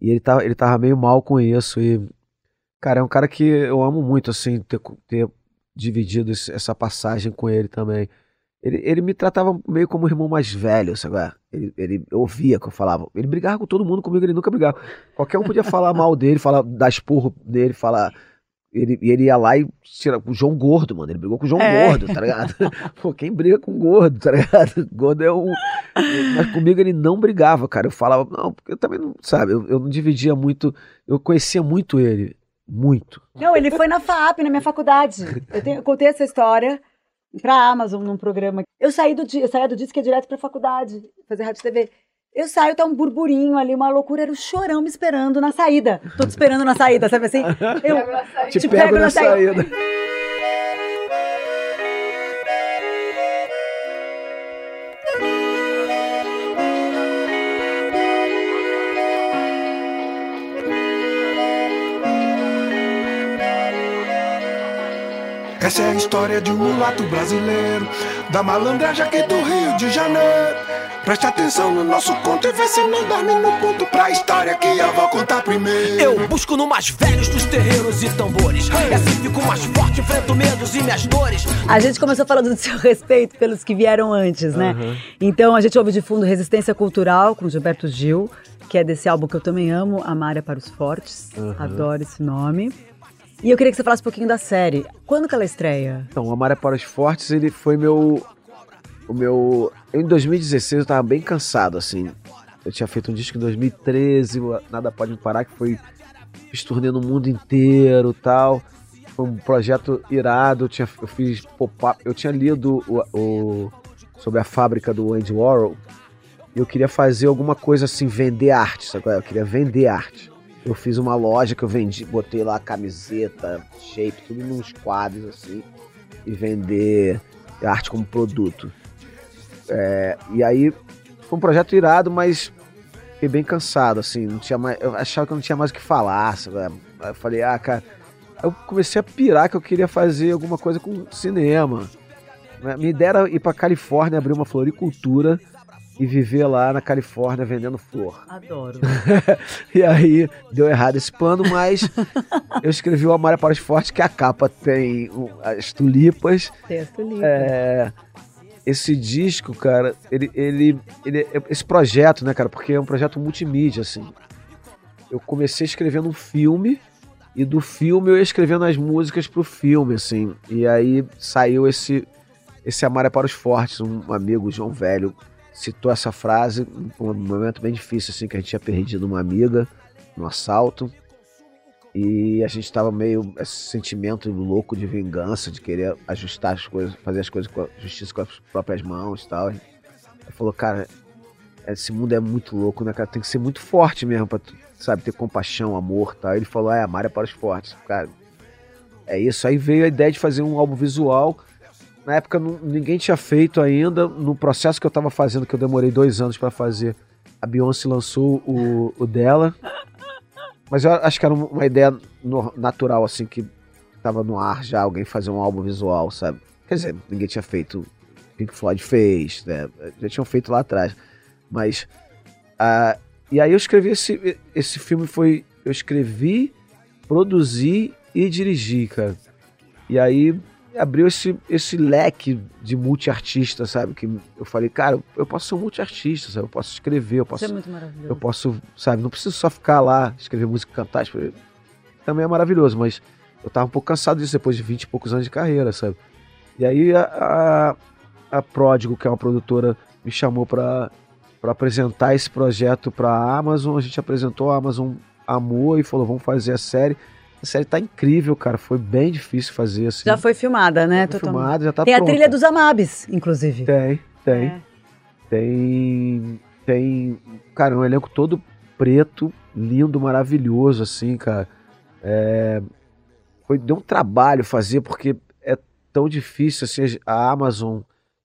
E ele tava, ele tava meio mal com isso. E, cara, é um cara que eu amo muito, assim, ter, ter dividido esse- essa passagem com ele também. Ele, ele me tratava meio como um irmão mais velho, sabe? Ele, ele ouvia que eu falava. Ele brigava com todo mundo, comigo ele nunca brigava. Qualquer um podia falar mal dele, falar, dar esporro nele, falar. Ele, e ele ia lá e tira o João Gordo, mano. Ele brigou com o João É. Gordo, tá ligado? <laughs> Pô, quem briga com gordo, tá ligado? Gordo é um. Mas comigo ele não brigava, cara. Eu falava, não, porque eu também não, sabe? Eu, eu não dividia muito. Eu conhecia muito ele. Muito. Não, ele foi na FAP, na minha faculdade. Eu, tenho- eu contei essa história pra Amazon num programa. Eu saí do dia, eu saía do disco ia direto pra faculdade, fazer rádio TV. Eu saio, tá um burburinho ali, uma loucura, era o chorão me esperando na saída. Tô te esperando na saída, sabe assim? <laughs> Eu Te, pego, na saída. Essa é a história de um mulato brasileiro, da malandragem aqui do Rio de Janeiro. Preste atenção no nosso conto e vê se não dorme no ponto pra história que eu vou contar primeiro. Eu busco no mais velhos dos terreiros e tambores. E assim fico mais forte, enfrento medos e minhas dores. A gente começou falando do seu respeito pelos que vieram antes, né? Então a gente ouve de fundo Resistência Cultural com Gilberto Gil, que é desse álbum que eu também amo, Amária para os Fortes. Adoro esse nome. E eu queria que você falasse um pouquinho da série. Quando que ela estreia? Então, o Amária para os Fortes, ele foi meu. O meu. Eu, em 2016 eu tava bem cansado, assim. Eu tinha feito um disco em 2013, o Nada Pode Me Parar, que foi. Fiz turnê no mundo inteiro tal. Foi um projeto irado. Eu, tinha, eu fiz pop-up. Eu tinha lido o, o- sobre a fábrica do Andy Warhol. E eu queria fazer alguma coisa assim, vender arte, sabe? é? Eu queria vender arte. Eu fiz uma loja que eu vendi, botei lá camiseta, shape, tudo nos quadros assim, e vender arte como produto. É, e aí foi um projeto irado, mas fiquei bem cansado, assim, não tinha mais, eu achava que eu não tinha mais o que falar, sabe? Aí eu falei, ah, cara, eu comecei a pirar que eu queria fazer alguma coisa com cinema. Minha ideia era ir pra Califórnia, abrir uma floricultura e viver lá na Califórnia vendendo flor. Adoro. <laughs> E aí deu errado esse plano, mas eu escrevi o Amária para os Fortes, que a capa tem as tulipas. Texto livre. É, esse disco, cara, ele, ele, ele. Esse projeto, né, cara, porque é um projeto multimídia, assim. Eu comecei escrevendo um filme. E do filme eu ia escrevendo as músicas pro filme, assim. E aí saiu esse, esse Amária para os Fortes. Um amigo, João Velho, citou essa frase num momento bem difícil, assim, que a gente tinha perdido uma amiga no assalto. E a gente tava meio esse sentimento louco de vingança, de querer ajustar as coisas, fazer as coisas com a justiça com as próprias mãos e tal. Ele falou, cara, esse mundo é muito louco, né, cara? Tem que ser muito forte mesmo pra, sabe, ter compaixão, amor e tal. Ele falou, é, amar é para os fortes. Cara, é isso. Aí veio a ideia de fazer um álbum visual. Na época ninguém tinha feito ainda. No processo que eu tava fazendo, que eu demorei dois anos pra fazer, a Beyoncé lançou o, o dela. Mas eu acho que era uma ideia natural, assim, que tava no ar já alguém fazer um álbum visual, sabe? Quer dizer, ninguém tinha feito Pink Floyd fez, né? Já tinham feito lá atrás. Mas. ah, e aí eu escrevi esse, esse filme foi. Eu escrevi, produzi e dirigi, cara. E aí abriu esse, esse leque de multiartista, sabe? Que eu falei, cara, eu posso ser um multiartista, sabe? Eu posso escrever, eu posso. Isso é muito maravilhoso. Eu posso, sabe? Não preciso só ficar lá, escrever música, cantar. escrever. Também é maravilhoso, mas eu tava um pouco cansado disso depois de 20 e poucos anos de carreira, sabe? E aí a, a, a Pródigo, que é uma produtora, me chamou pra, pra apresentar esse projeto pra Amazon. A gente apresentou, a Amazon amou e falou: vamos fazer a série. A série tá incrível, cara. Foi bem difícil fazer assim. Já foi filmada, né? foi totalmente. filmada, já tá Tem a pronta. trilha dos Amabis, inclusive. Tem, tem. É. Tem. Tem. Cara, um elenco todo preto, lindo, maravilhoso, assim, cara. É, foi, deu um trabalho fazer, porque é tão difícil, assim, a Amazon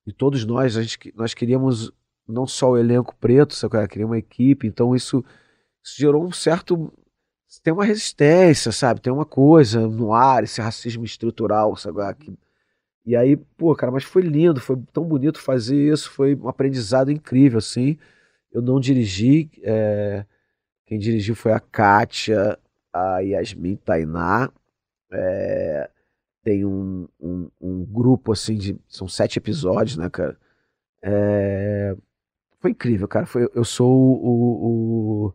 e todos nós, a gente, nós queríamos não só o elenco preto, sabe, cara? queria uma equipe, então isso, isso gerou um certo. Tem uma resistência, sabe? Tem uma coisa no ar, esse racismo estrutural, sabe? cara, que e aí, pô, cara, mas foi lindo, foi tão bonito fazer isso, foi um aprendizado incrível, assim. Eu não dirigi, é, quem dirigiu foi a Kátia, a Yasmin Tainá. é, tem um, um, um grupo, assim, de. São sete episódios, né, cara? É, foi incrível, cara. Foi, eu sou o, o,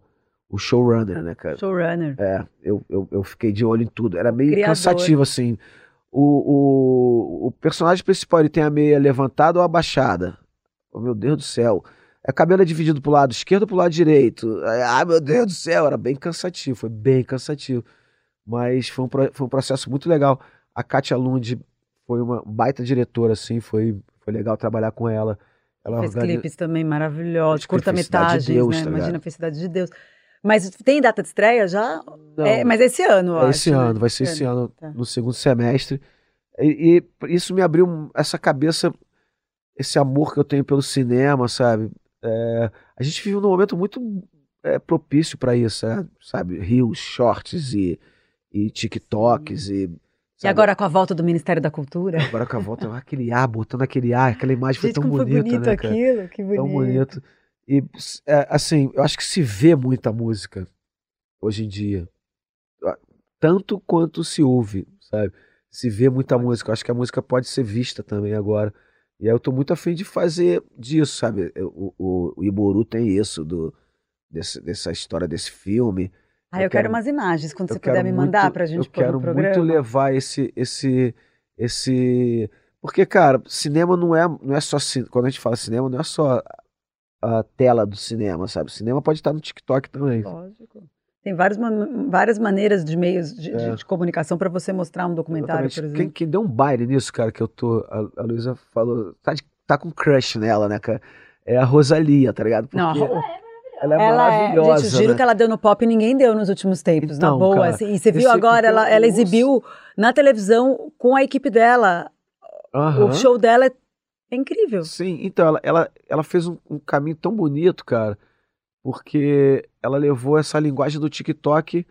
o showrunner, né, cara? Showrunner. É, eu, eu, eu fiquei de olho em tudo. Era meio Criador. cansativo, assim. O, o, o personagem principal, ele tem a meia levantada ou abaixada? Oh, meu Deus do céu. É cabelo é dividido pro lado esquerdo ou pro lado direito? Ah, meu Deus do céu, era bem cansativo, foi bem cansativo. Mas foi um, foi um processo muito legal. A Katia Lund foi uma baita diretora, assim, foi, foi legal trabalhar com ela. Ela Fez organiza- clipes também maravilhosos, Fez de curta-metragens, Deus, né? tá? Imagina a Felicidade de Deus. Mas tem data de estreia já? Não. É, mas esse ano, É acho. esse né? ano, vai ser esse ano, Tá. no segundo semestre. E, e isso me abriu essa cabeça, esse amor que eu tenho pelo cinema, sabe? É, a gente vive num momento muito é, propício para isso, é, sabe? Rios, shorts e, e TikToks e. E sabe? agora com a volta do Ministério da Cultura? Agora com a volta, <laughs> aquele ar, botando aquele ar, aquela imagem foi Gente, tão foi bonita, bonito né, cara? aquilo, que bonito. Tão bonito. E, é, assim, eu acho que se vê muita música hoje em dia. Tanto quanto se ouve, sabe? Se vê muita música. Eu acho que a música pode ser vista também agora. E aí eu tô muito afim de fazer disso, sabe? Eu- O, o, o Iboru tem isso, do, desse- dessa história desse filme. Ah, eu, quero, umas imagens, quando eu você puder quero me muito- mandar pra gente Eu pôr quero no programa. muito levar esse, esse, esse, porque cara, cinema não é, não é só quando a gente fala cinema não é só a tela do cinema, sabe? Cinema pode estar no TikTok também. Lógico. Tem várias, várias maneiras de meios de, de- É. de comunicação para você mostrar um documentário, Exatamente. por exemplo. Quem, quem deu um baile nisso, cara, que eu tô, a, a Luísa falou, tá, de- tá com crush nela, né, cara? É a Rosalia, tá ligado? Porque Não, a ela é Ela é, maravilhosa. gente, o giro né? que ela deu no pop ninguém deu nos últimos tempos, na Então, boa. cara, assim. E você viu agora, ela, ela o- exibiu na televisão com a equipe dela. Aham. O show dela é é incrível. Sim, então ela, ela, ela fez um, um caminho tão bonito, cara, porque ela levou essa linguagem do TikTok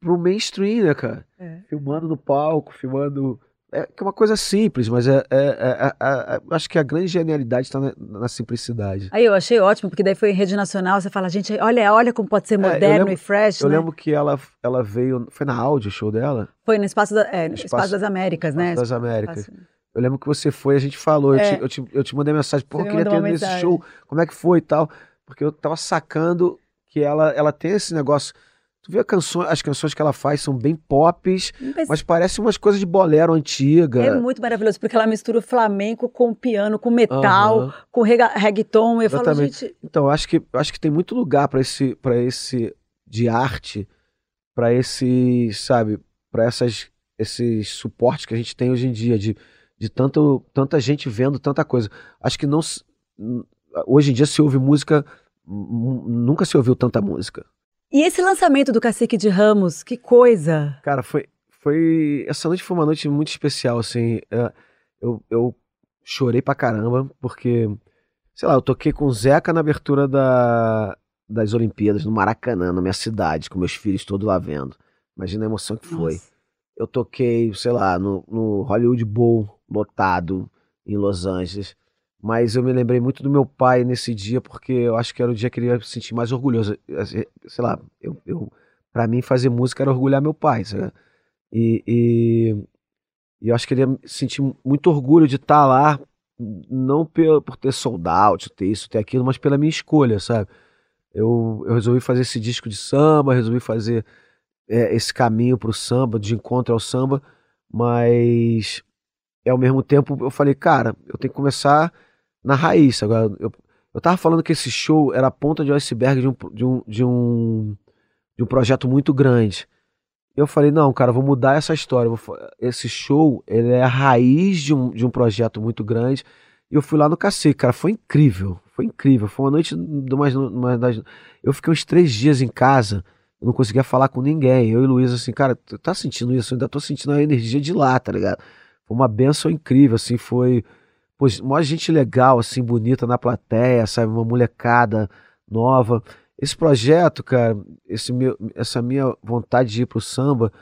pro mainstream, né, cara? É. Filmando no palco, filmando. É que é uma coisa simples, mas é, é, é- é- é- acho que a grande genialidade está na, na simplicidade. Aí eu achei ótimo, porque daí foi em rede nacional, você fala, gente, olha, olha como pode ser moderno lembro- e fresh, Eu né? lembro que ela, ela veio. Foi na áudio show dela? Foi no Espaço, da, no Espaço- Espaço das Américas, né? das Américas. Espaço- Eu lembro que você foi, a gente falou, eu, É. te, eu, te, eu te mandei mensagem, pô, eu queria ter nesse show, como é que foi e tal. Porque eu tava sacando que ela, ela tem esse negócio. Tu vê canção, as canções que ela faz são bem pops, Mas- mas parecem umas coisas de bolero antiga. É muito maravilhoso, porque ela mistura o flamenco com piano, com metal, Aham. com rega- reggaeton. Eu falo, Exatamente. gente, Então, eu acho que, eu acho que tem muito lugar para esse, para esse de arte, para esse, sabe, para essas esses suportes que a gente tem hoje em dia de, de tanto, tanta gente vendo tanta coisa. Acho que não hoje em dia se ouve música, nunca se ouviu tanta música. E esse lançamento do Cacique de Ramos, que coisa! Cara, foi, foi. Essa noite foi uma noite muito especial, assim. é, Eu, eu chorei pra caramba, porque, sei lá, eu toquei com o Zeca na abertura da, das Olimpíadas, no Maracanã, na minha cidade, com meus filhos todos lá vendo. Imagina a emoção que foi. Nossa. Eu toquei, sei lá, no, no Hollywood Bowl, lotado, em Los Angeles. Mas eu me lembrei muito do meu pai nesse dia, porque eu acho que era o dia que ele ia se sentir mais orgulhoso. Sei lá, eu, eu, pra mim fazer música era orgulhar meu pai, sabe? E, e, e eu acho que ele ia sentir muito orgulho de estar lá, não por, por ter sold out, ter isso, ter aquilo, mas pela minha escolha, sabe? Eu, eu resolvi fazer esse disco de samba, resolvi fazer é, esse caminho pro samba, de encontro ao samba, mas ao mesmo tempo eu falei, cara, eu tenho que começar na raiz. Agora, eu, eu tava falando que esse show era a ponta de iceberg de um, de um, de um, de um projeto muito grande. Eu falei, não, cara, vou mudar essa história. Esse show, ele é a raiz de um, de um projeto muito grande. E eu fui lá no Cacique, cara, foi incrível. Foi incrível. Foi uma noite do mais, mais Eu fiquei uns três dias em casa, eu não conseguia falar com ninguém. Eu e Luiz, assim, cara, tá sentindo isso? Eu ainda tô sentindo a energia de lá, tá ligado? Foi uma benção incrível, assim, foi. Pô, uma gente legal, assim, bonita na plateia, sabe? Uma molecada nova. Esse projeto, cara, esse meu, essa minha vontade de ir pro samba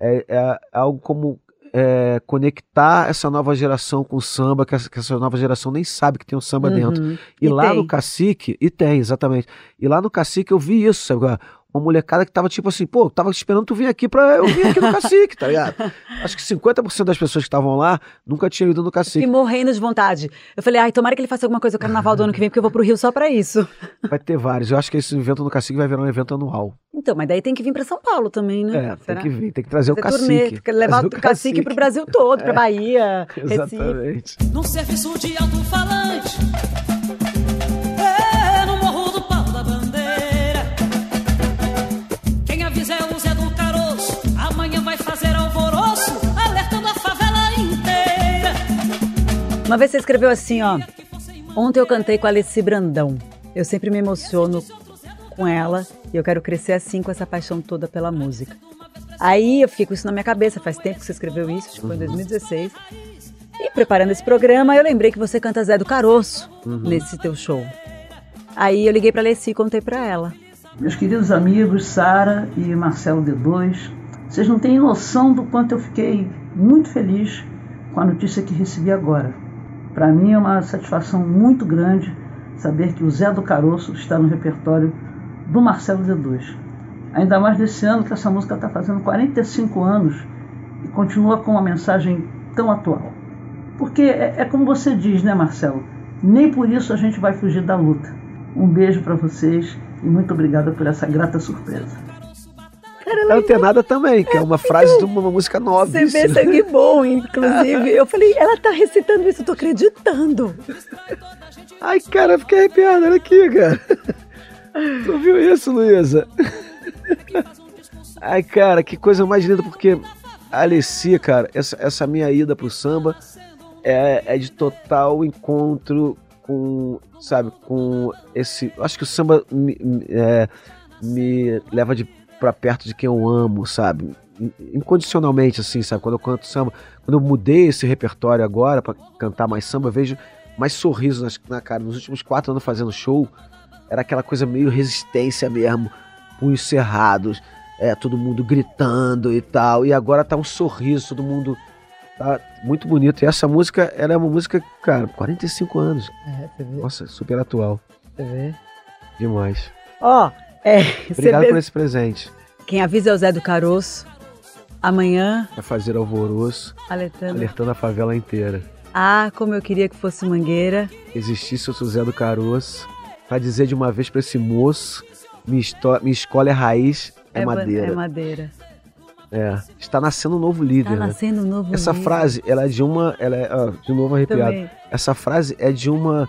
é, é algo como é, conectar essa nova geração com o samba, que essa, que essa, nova geração nem sabe que tem um samba uhum. dentro. E, e lá tem. no Cacique, e tem, exatamente. E lá no Cacique eu vi isso, sabe? Uma molecada que tava tipo assim, pô, tava esperando tu vir aqui pra eu vir aqui no <laughs> cacique, tá ligado? Acho que 50% das pessoas que estavam lá nunca tinham ido no cacique. E morrendo de vontade. Eu falei, ai, tomara que ele faça alguma coisa no carnaval do ano que vem, porque eu vou pro Rio só pra isso. Vai ter vários. Eu acho que esse evento no cacique vai virar um evento anual. Então, mas daí tem que vir pra São Paulo também, né? É, Será? tem que vir, tem que trazer Fazer o cacique. Turnê, levar o cacique, cacique pro Brasil todo, pra é. Bahia, <laughs> Exatamente. Recife. Num serviço de alto-falante Uma vez você escreveu assim, ó. Ontem eu cantei com a Alessi Brandão. Eu sempre me emociono com ela e eu quero crescer assim com essa paixão toda pela música. Aí eu fiquei com isso na minha cabeça, faz tempo que você escreveu isso, acho que foi em 2016. E preparando esse programa, eu lembrei que você canta Zé do Caroço uhum. nesse teu show. Aí eu liguei para Alessi e contei para ela. Meus queridos amigos Sara e Marcelo D2, vocês não têm noção do quanto eu fiquei muito feliz com a notícia que recebi agora. Para mim é uma satisfação muito grande saber que o Zé do Caroço está no repertório do Marcelo D2. Ainda mais desse ano que essa música está fazendo 45 anos e continua com uma mensagem tão atual. Porque é, é como você diz, né, Marcelo? Nem por isso a gente vai fugir da luta. Um beijo para vocês e muito obrigada por essa grata surpresa. Cara, Antenada também, que é uma frase de uma música nova. Você vê sangue bom, inclusive. Eu falei, ela tá recitando isso, eu tô acreditando. Ai, cara, fiquei arrepiado, olha aqui, cara. Tu viu isso, Luísa? Ai, cara, que coisa mais linda, porque a Alessia, cara, essa, essa minha ida pro samba é, é de total encontro com, sabe, com esse. Acho que o samba me, é, me leva de para perto de quem eu amo, sabe? Incondicionalmente, assim, sabe? Quando eu canto samba, quando eu mudei esse repertório agora para cantar mais samba, eu vejo mais sorriso na cara. Nos últimos quatro anos fazendo show, era aquela coisa meio resistência mesmo, punhos cerrados, é, todo mundo gritando e tal. E agora tá um sorriso, todo mundo tá muito bonito. E essa música, ela é uma música, cara, 45 anos. É. Nossa, super atual. Você vê. Demais. Ó, oh, é, Obrigado por esse presente. Quem avisa é o Zé do Caroço. Amanhã. Vai fazer alvoroço. Alertando. Alertando a favela inteira. Ah, como eu queria que fosse Mangueira. Existisse o Zé do Caroço. Pra dizer de uma vez pra esse moço: minha, minha escola é raiz, é, é madeira. É madeira. É, está nascendo um novo líder. Está né? nascendo um novo Essa líder. frase, ela é de uma. Ela é, ó, de novo arrepiado. Também. Essa frase é de uma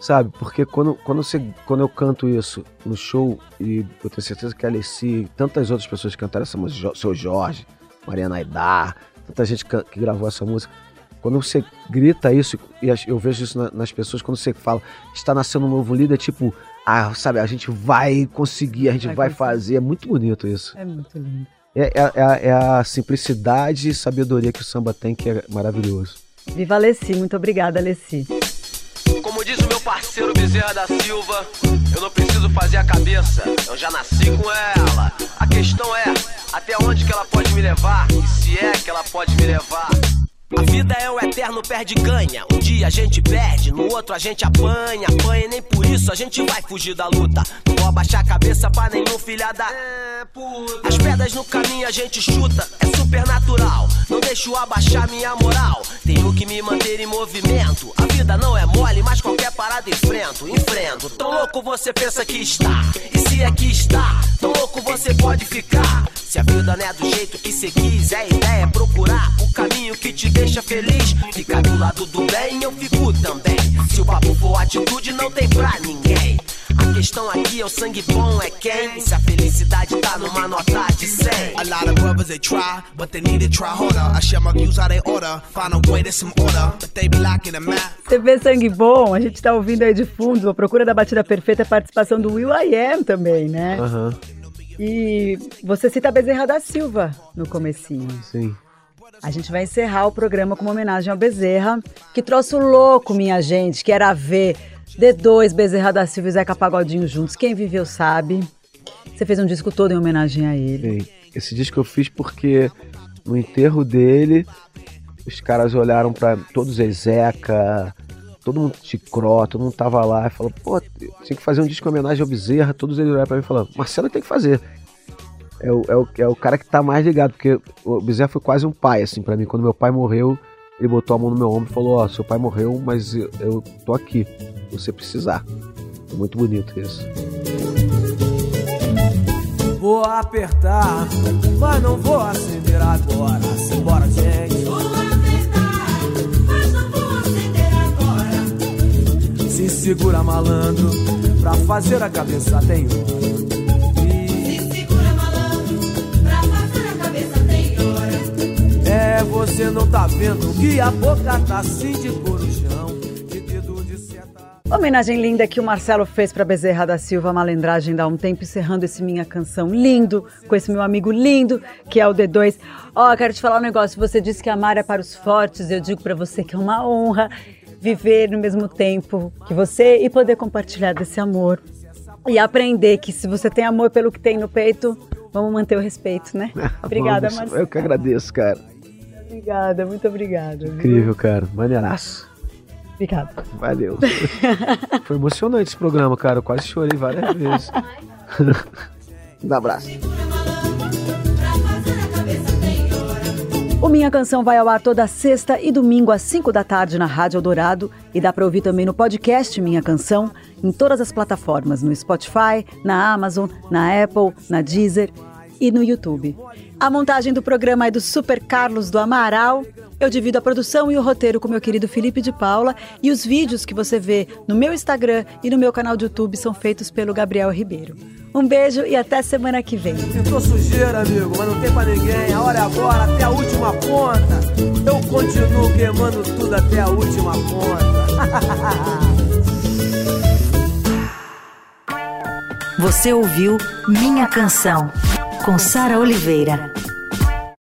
Sabe, porque quando, quando, você, quando eu canto isso no show, e eu tenho certeza que a Alessi e tantas outras pessoas que cantaram essa música, seu Jorge, Mariana Aidar, tanta gente que, gravou essa música, quando você grita isso, e eu vejo isso nas pessoas, quando você fala, está nascendo um novo líder, é tipo, ah, sabe, a gente vai conseguir, a gente vai, vai fazer. É muito bonito isso. É muito lindo. É, é, é, é, a simplicidade e sabedoria que o samba tem, que é maravilhoso. Viva Alessi, muito obrigada, Alessi. Como diz o meu Bezerra da Silva, eu não preciso fazer a cabeça, eu já nasci com ela. A questão é, até onde que ela pode me levar? E se é que ela pode me levar? A vida é um eterno no perde ganha. Um dia a gente perde, no outro a gente apanha, apanha e nem por isso a gente vai fugir da luta. Não vou abaixar a cabeça pra nenhum filha da. As pedras no caminho a gente chuta, é super natural. Não deixo abaixar minha moral. Tenho que me manter em movimento. A vida não é mole, mas qualquer parada enfrento, enfrento. Tão louco você pensa que está, e se é que está, tão louco você pode ficar. Se a vida não é do jeito que cê quis, é ideia é procurar o caminho que te deixa feliz. Ficar do lado do bem, eu fico também. Se o papo for atitude, não tem pra ninguém. A questão aqui é o sangue bom, é quem? E se a felicidade tá numa nota de 100? A lot of brothers they try, but they need to try harder. I share my views how they order, find a way to some order, but they be lacking the map. TV Sangue Bom, a gente tá ouvindo aí de fundo, a procura da batida perfeita, a participação do Will I Am também, né? Aham. E você cita Bezerra da Silva no comecinho. Sim. A gente vai encerrar o programa com uma homenagem ao Bezerra, que trouxe o louco, minha gente, que era ver D2, Bezerra da Silva e Zeca Pagodinho juntos. Quem viveu sabe. Você fez um disco todo em homenagem a ele. Sim. Esse disco eu fiz porque no enterro dele, os caras olharam pra todos eles, Zeca, todo mundo Cro, todo mundo tava lá e falou, pô, tinha que fazer um disco em homenagem ao Bezerra, todos eles olharam pra mim e falaram, Marcelo tem que fazer. É o, é, o, é o cara que tá mais ligado, porque o Bezerra foi quase um pai, assim, pra mim. Quando meu pai morreu, ele botou a mão no meu ombro e falou, ó, seu pai morreu, mas eu, eu tô aqui, se você precisar. É muito bonito isso. Vou apertar, mas não vou acender agora. Simbora, gente. Se segura, malandro, pra fazer a cabeça tem hora. Você não tá vendo que a boca tá assim de corujão, de dedo de seta. Homenagem linda que o Marcelo fez para Bezerra da Silva, malandragem dá um tempo, encerrando esse minha canção lindo, com esse meu amigo lindo, que é o D2. Ó, quero te falar um negócio, você disse que amar é para os fortes, eu digo para você que é uma honra viver no mesmo tempo que você e poder compartilhar desse amor. E aprender que se você tem amor pelo que tem no peito, vamos manter o respeito, né? <laughs> Obrigada, Vamos, Marcelo. Eu que agradeço, cara. Obrigada, muito obrigada. viu? Incrível, cara. Maneiraço. Obrigada. Valeu. <laughs> Foi emocionante esse programa, cara. Eu quase chorei várias vezes. <laughs> um abraço. O Minha Canção vai ao ar toda sexta e domingo às 5 da tarde na Rádio Eldorado e dá para ouvir também no podcast Minha Canção, em todas as plataformas, no Spotify, na Amazon, na Apple, na Deezer e no YouTube. A montagem do programa é do Super Carlos do Amaral. Eu divido a produção e o roteiro com meu querido Felipe de Paula e os vídeos que você vê no meu Instagram e no meu canal de YouTube são feitos pelo Gabriel Ribeiro. Um beijo e até semana que vem. Pintou sujeira, amigo, mas não tem pra ninguém. A hora é agora, até a última ponta. Eu continuo queimando tudo até a última ponta. Você ouviu Minha Canção, com Sara Oliveira.